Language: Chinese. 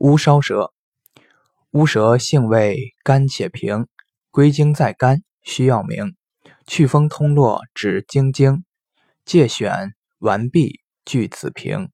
乌梢蛇，乌蛇性味甘且平，归经在肝，需要明，祛风通络止经经，借选完璧具此平。